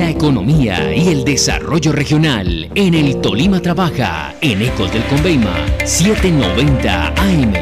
la economía y el desarrollo regional en el Tolima Trabaja en Ecos del Conveima 790 AM.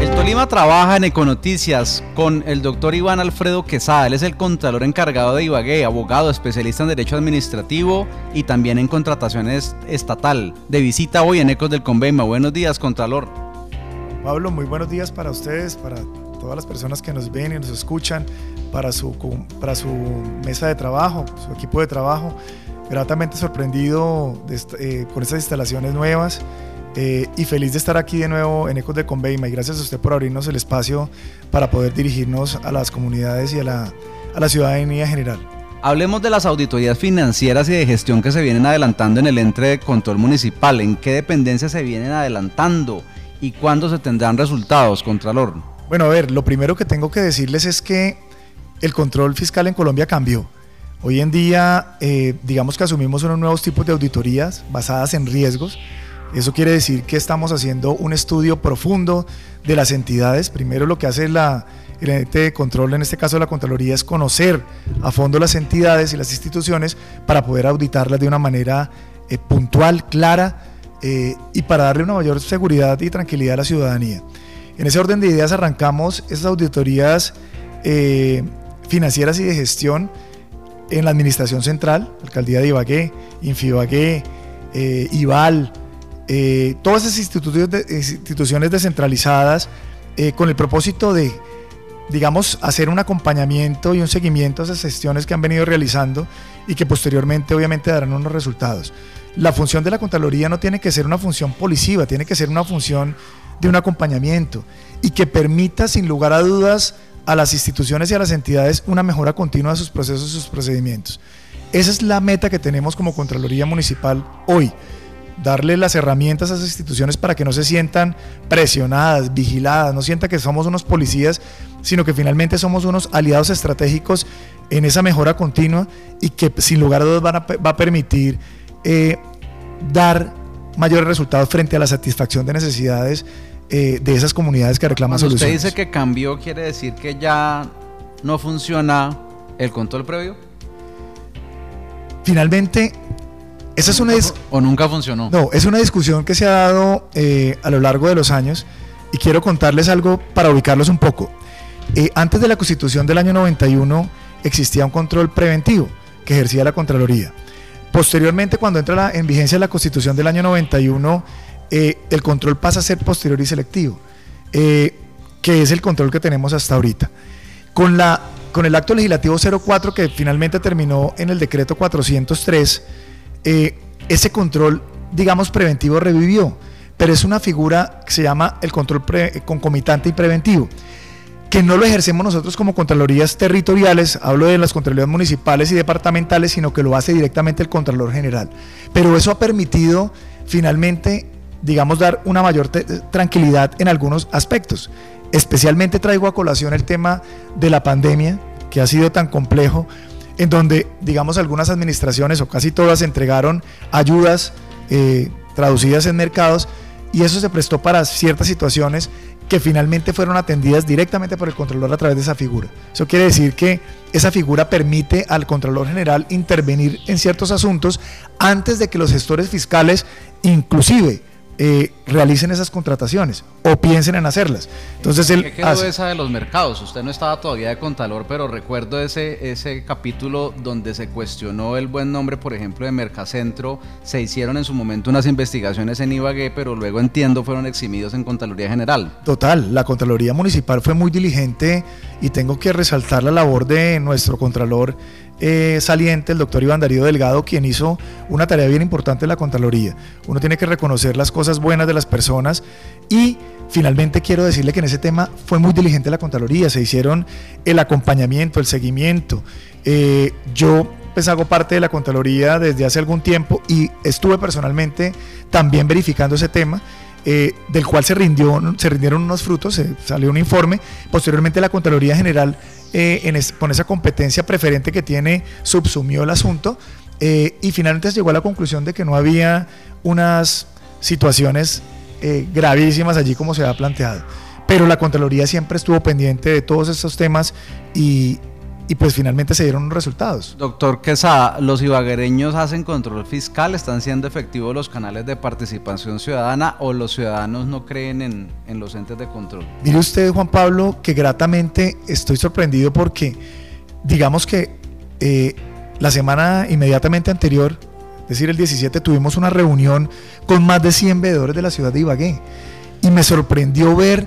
El Tolima trabaja en Econoticias con el doctor Iván Alfredo Quesada. Él es el contralor encargado de Ibagué, abogado, especialista en Derecho Administrativo y también en contrataciones estatal. De visita hoy en Ecos del Conveima. Buenos días, contralor. Pablo, muy buenos días para ustedes, para todas las personas que nos ven y nos escuchan, para su, para su mesa de trabajo, su equipo de trabajo. Gratamente sorprendido eh, por estas instalaciones nuevas eh, y feliz de estar aquí de nuevo en Ecos de Conveima y gracias a usted por abrirnos el espacio para poder dirigirnos a las comunidades y a la, a la ciudadanía general. Hablemos de las auditorías financieras y de gestión que se vienen adelantando en el ente de control municipal. ¿En qué dependencias se vienen adelantando y cuándo se tendrán resultados, Contralor? Bueno, a ver, lo primero que tengo que decirles es que el control fiscal en Colombia cambió. Hoy en día, eh, digamos que asumimos unos nuevos tipos de auditorías basadas en riesgos. Eso quiere decir que estamos haciendo un estudio profundo de las entidades. Primero lo que hace la, el ente de control, en este caso la Contraloría, es conocer a fondo las entidades y las instituciones para poder auditarlas de una manera eh, puntual, clara eh, y para darle una mayor seguridad y tranquilidad a la ciudadanía. En ese orden de ideas arrancamos esas auditorías eh, financieras y de gestión en la Administración Central, Alcaldía de Ibagué, Infibagué, eh, IVAL, eh, todas esas instituciones, descentralizadas con el propósito de, digamos, hacer un acompañamiento y un seguimiento a esas gestiones que han venido realizando y que posteriormente obviamente darán unos resultados. La función de la Contraloría no tiene que ser una función policiva, tiene que ser una función de un acompañamiento y que permita sin lugar a dudas a las instituciones y a las entidades una mejora continua de sus procesos y sus procedimientos. Esa es la meta que tenemos como Contraloría Municipal hoy, darle las herramientas a esas instituciones para que no se sientan presionadas, vigiladas, no sientan que somos unos policías, sino que finalmente somos unos aliados estratégicos en esa mejora continua y que sin lugar a dudas van a, va a permitir eh, dar mayores resultados frente a la satisfacción de necesidades eh, de esas comunidades que reclaman Cuando soluciones. Usted dice que cambió, quiere decir que ya no funciona el control previo. Finalmente, esa es una o nunca funcionó. No, es una discusión que se ha dado eh, a lo largo de los años y quiero contarles algo para ubicarlos un poco. Eh, antes de la Constitución del año 91 existía un control preventivo que ejercía la Contraloría. Posteriormente, cuando entra en vigencia la Constitución del año 91, eh, el control pasa a ser posterior y selectivo, eh, que es el control que tenemos hasta ahorita. Con, la, con el acto legislativo 04 que finalmente terminó en el decreto 403, eh, ese control, digamos, preventivo revivió, pero es una figura que se llama el control concomitante y preventivo que no lo ejercemos nosotros como Contralorías territoriales, hablo de las Contralorías municipales y departamentales, sino que lo hace directamente el Contralor General. Pero eso ha permitido finalmente, digamos, dar una mayor tranquilidad en algunos aspectos. Especialmente traigo a colación el tema de la pandemia, que ha sido tan complejo, en donde, digamos, algunas administraciones o casi todas entregaron ayudas eh, traducidas en mercados y eso se prestó para ciertas situaciones que finalmente fueron atendidas directamente por el Contralor a través de esa figura. Eso quiere decir que esa figura permite al Contralor General intervenir en ciertos asuntos antes de que los gestores fiscales, inclusive eh, realicen esas contrataciones o piensen en hacerlas. Entonces él ¿Qué quedó esa de los mercados? Usted no estaba todavía de Contralor, pero recuerdo ese, ese capítulo donde se cuestionó el buen nombre, por ejemplo, de Mercacentro. Se hicieron en su momento unas investigaciones en Ibagué, pero luego entiendo fueron eximidos en Contraloría General. Total, la Contraloría Municipal fue muy diligente y tengo que resaltar la labor de nuestro Contralor eh, saliente, el doctor Iván Darío Delgado, quien hizo una tarea bien importante en la Contraloría. Uno tiene que reconocer las cosas buenas de las personas y finalmente quiero decirle que en ese tema fue muy diligente la Contraloría, se hicieron el acompañamiento, el seguimiento. Eh, yo pues hago parte de la Contraloría desde hace algún tiempo y estuve personalmente también verificando ese tema. Eh, del cual se, rindió, se rindieron unos frutos, se salió un informe. Posteriormente la Contraloría General eh, con esa competencia preferente que tiene, subsumió el asunto eh, y finalmente llegó a la conclusión de que no había unas situaciones eh, gravísimas allí como se había planteado. pero la Contraloría siempre estuvo pendiente de todos estos temas y, y pues finalmente se dieron resultados. Doctor Quesada, ¿los ibaguereños hacen control fiscal? ¿Están siendo efectivos los canales de participación ciudadana o los ciudadanos no creen en, en los entes de control? Mire usted, Juan Pablo, que gratamente estoy sorprendido porque digamos que eh, la semana inmediatamente anterior, es decir, el 17, tuvimos una reunión con más de 100 veedores de la ciudad de Ibagué y me sorprendió ver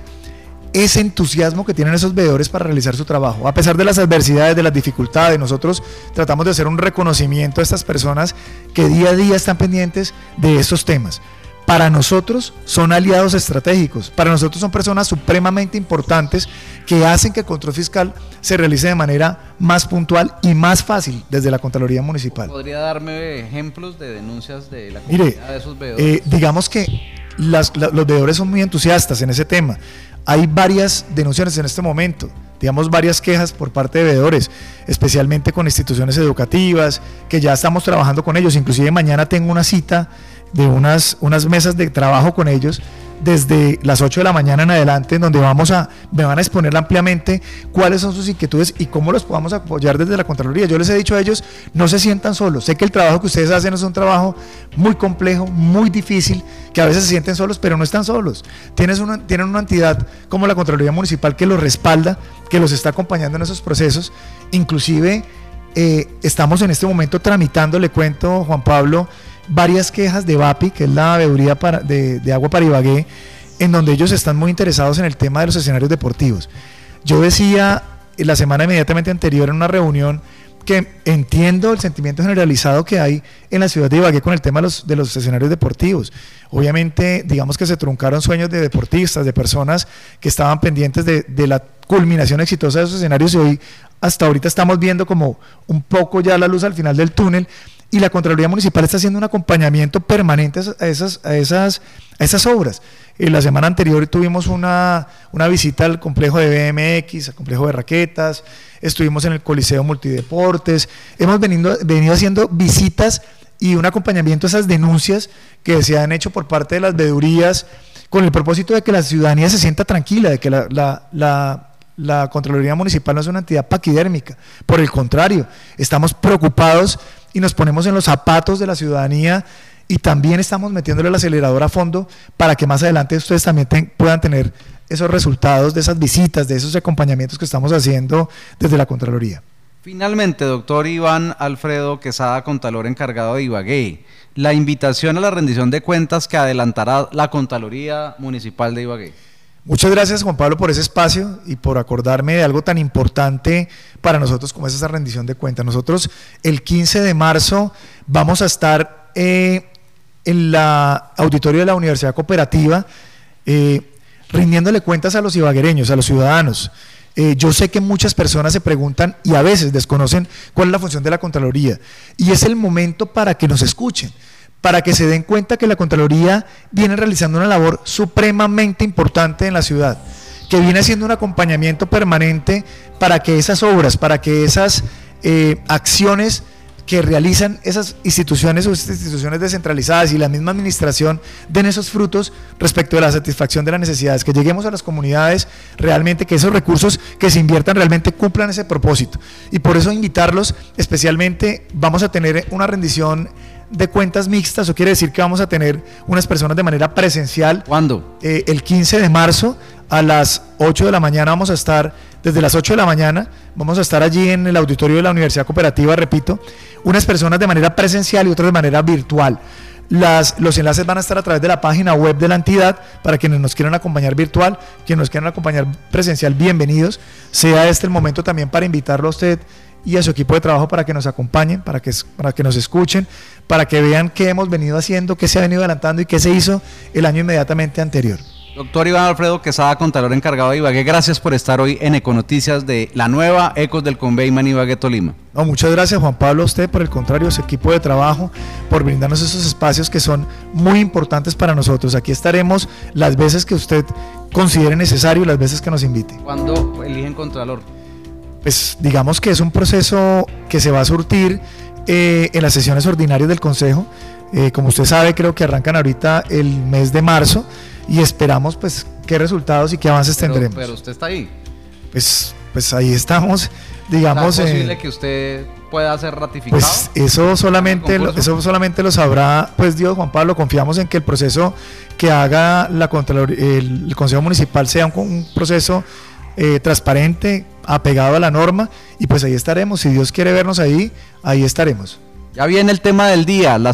ese entusiasmo que tienen esos veedores para realizar su trabajo. A pesar de las adversidades, de las dificultades, nosotros tratamos de hacer un reconocimiento a estas personas que día a día están pendientes de estos temas. Para nosotros son aliados estratégicos, para nosotros son personas supremamente importantes que hacen que el control fiscal se realice de manera más puntual y más fácil desde la Contraloría Municipal. ¿Podría darme ejemplos de denuncias de la comunidad de esos veedores? Eh, digamos que los veedores son muy entusiastas en ese tema. Hay varias denuncias en este momento, digamos varias quejas por parte de veedores, especialmente con instituciones educativas, que ya estamos trabajando con ellos. Inclusive mañana tengo una cita de unas, unas mesas de trabajo con ellos desde las 8 de la mañana en adelante, en donde vamos a, me van a exponer ampliamente cuáles son sus inquietudes y cómo los podamos apoyar desde la Contraloría. Yo les he dicho a ellos, no se sientan solos. Sé que el trabajo que ustedes hacen es un trabajo muy complejo, muy difícil, que a veces se sienten solos, pero no están solos. Tienes una, tienen una entidad como la Contraloría Municipal que los respalda, que los está acompañando en esos procesos. Inclusive eh, estamos en este momento tramitando, le cuento, Juan Pablo, varias quejas de VAPI, que es la veeduría de, de, agua para Ibagué, en donde ellos están muy interesados en el tema de los escenarios deportivos. Yo decía la semana inmediatamente anterior en una reunión que entiendo el sentimiento generalizado que hay en la ciudad de Ibagué con el tema de los, de los escenarios deportivos. Obviamente, digamos que se truncaron sueños de deportistas, de personas que estaban pendientes de, de la culminación exitosa de esos escenarios y hoy hasta ahorita estamos viendo como un poco ya la luz al final del túnel y la Contraloría Municipal está haciendo un acompañamiento permanente a esas, a esas, a esas obras. En la semana anterior tuvimos una, una visita al complejo de BMX, al complejo de raquetas, estuvimos en el Coliseo Multideportes, hemos venido, venido haciendo visitas y un acompañamiento a esas denuncias que se han hecho por parte de las vedurías con el propósito de que la ciudadanía se sienta tranquila, de que la la Contraloría Municipal no es una entidad paquidérmica, por el contrario, estamos preocupados y nos ponemos en los zapatos de la ciudadanía y también estamos metiéndole el acelerador a fondo para que más adelante ustedes también puedan tener esos resultados de esas visitas, de esos acompañamientos que estamos haciendo desde la Contraloría. Finalmente, doctor Iván Alfredo Quesada, Contralor encargado de Ibagué, la invitación a la rendición de cuentas que adelantará la Contraloría Municipal de Ibagué. Muchas gracias Juan Pablo por ese espacio y por acordarme de algo tan importante para nosotros como es esa rendición de cuentas. Nosotros el 15 de marzo vamos a estar eh, en la auditorio de la Universidad Cooperativa eh, rindiéndole cuentas a los ibaguereños, a los ciudadanos. Eh, yo sé que muchas personas se preguntan y a veces desconocen cuál es la función de la Contraloría y es el momento para que nos escuchen para que se den cuenta que la Contraloría viene realizando una labor supremamente importante en la ciudad, que viene haciendo un acompañamiento permanente para que esas obras, para que esas eh, acciones que realizan esas instituciones o instituciones descentralizadas y la misma administración den esos frutos respecto de la satisfacción de las necesidades, que lleguemos a las comunidades realmente, que esos recursos que se inviertan realmente cumplan ese propósito. Y por eso invitarlos, especialmente vamos a tener una rendición de cuentas mixtas, eso quiere decir que vamos a tener unas personas de manera presencial. ¿Cuándo? Eh, el 15 de marzo a las 8 de la mañana vamos a estar, desde las 8 de la mañana, vamos a estar allí en el auditorio de la Universidad Cooperativa, repito, unas personas de manera presencial y otras de manera virtual. Las, los enlaces van a estar a través de la página web de la entidad para quienes nos quieran acompañar virtual, quienes nos quieran acompañar presencial, bienvenidos. Sea este el momento también para invitarlo a usted y a su equipo de trabajo para que nos acompañen, para que, para que nos escuchen, para que vean qué hemos venido haciendo, qué se ha venido adelantando y qué se hizo el año inmediatamente anterior. Doctor Iván Alfredo Quesada, contador encargado de Ibagué, gracias por estar hoy en Econoticias de la nueva Ecos del Conveyman Ibagué Tolima. No, muchas gracias Juan Pablo, a usted por el contrario, a su equipo de trabajo, por brindarnos esos espacios que son muy importantes para nosotros. Aquí estaremos las veces que usted considere necesario, las veces que nos invite. ¿Cuándo eligen Contralor? Pues digamos que es un proceso que se va a surtir eh, en las sesiones ordinarias del Consejo. Eh, como usted sabe, creo que arrancan ahorita el mes de marzo. y esperamos pues qué resultados y qué avances Pero, tendremos. pero usted está ahí. Pues, pues ahí estamos, digamos... ¿Es eh, posible que usted pueda ser ratificado? Pues eso solamente, lo, eso solamente lo sabrá pues Dios, Juan Pablo. Confiamos en que el proceso que haga la el, el Consejo Municipal sea un, un proceso eh, transparente, apegado a la norma, y pues ahí estaremos. Si Dios quiere vernos ahí, ahí estaremos. Ya viene el tema del día, las